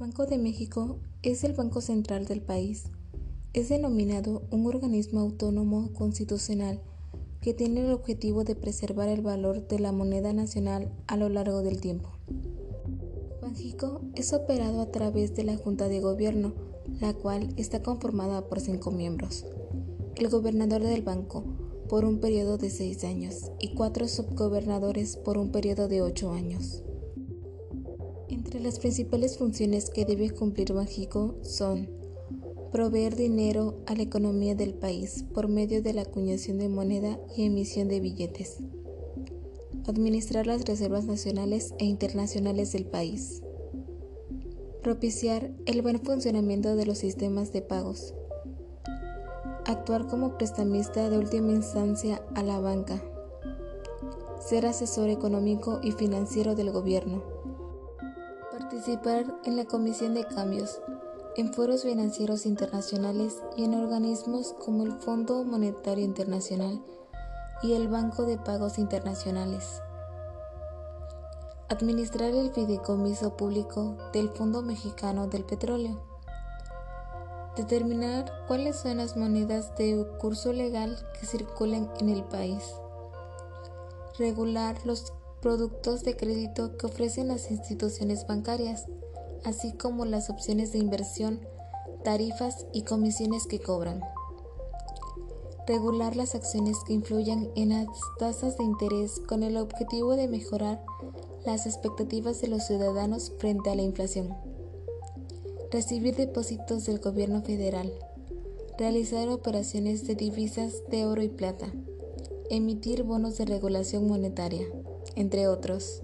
Banco de México es el banco central del país. Es denominado un organismo autónomo constitucional que tiene el objetivo de preservar el valor de la moneda nacional a lo largo del tiempo. Banjico es operado a través de la Junta de Gobierno, la cual está conformada por cinco miembros. El gobernador del banco por un periodo de seis años y cuatro subgobernadores por un periodo de ocho años. Entre las principales funciones que debe cumplir Banjico son proveer dinero a la economía del país por medio de la acuñación de moneda y emisión de billetes, administrar las reservas nacionales e internacionales del país, propiciar el buen funcionamiento de los sistemas de pagos, actuar como prestamista de última instancia a la banca, ser asesor económico y financiero del gobierno, Participar en la Comisión de Cambios, en foros financieros internacionales y en organismos como el Fondo Monetario Internacional y el Banco de Pagos Internacionales. Administrar el fideicomiso público del Fondo Mexicano del Petróleo. Determinar cuáles son las monedas de curso legal que circulan en el país. Regular los productos de crédito que ofrecen las instituciones bancarias, así como las opciones de inversión, tarifas y comisiones que cobran. Regular las acciones que influyan en las tasas de interés con el objetivo de mejorar las expectativas de los ciudadanos frente a la inflación. Recibir depósitos del gobierno federal. Realizar operaciones de divisas de oro y plata. Emitir bonos de regulación monetaria entre otros.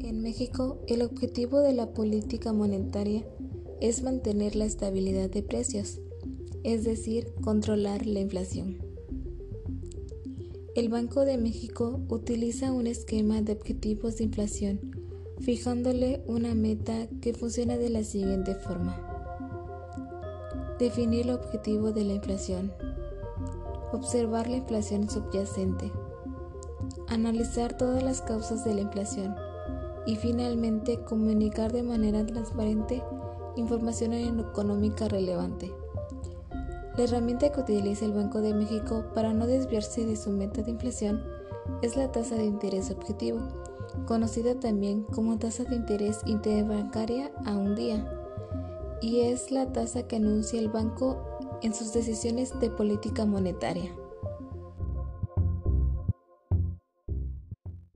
En México, el objetivo de la política monetaria es mantener la estabilidad de precios, es decir, controlar la inflación. El Banco de México utiliza un esquema de objetivos de inflación, fijándole una meta que funciona de la siguiente forma. Definir el objetivo de la inflación. Observar la inflación subyacente analizar todas las causas de la inflación y finalmente comunicar de manera transparente información económica relevante. La herramienta que utiliza el Banco de México para no desviarse de su meta de inflación es la tasa de interés objetivo, conocida también como tasa de interés interbancaria a un día, y es la tasa que anuncia el banco en sus decisiones de política monetaria.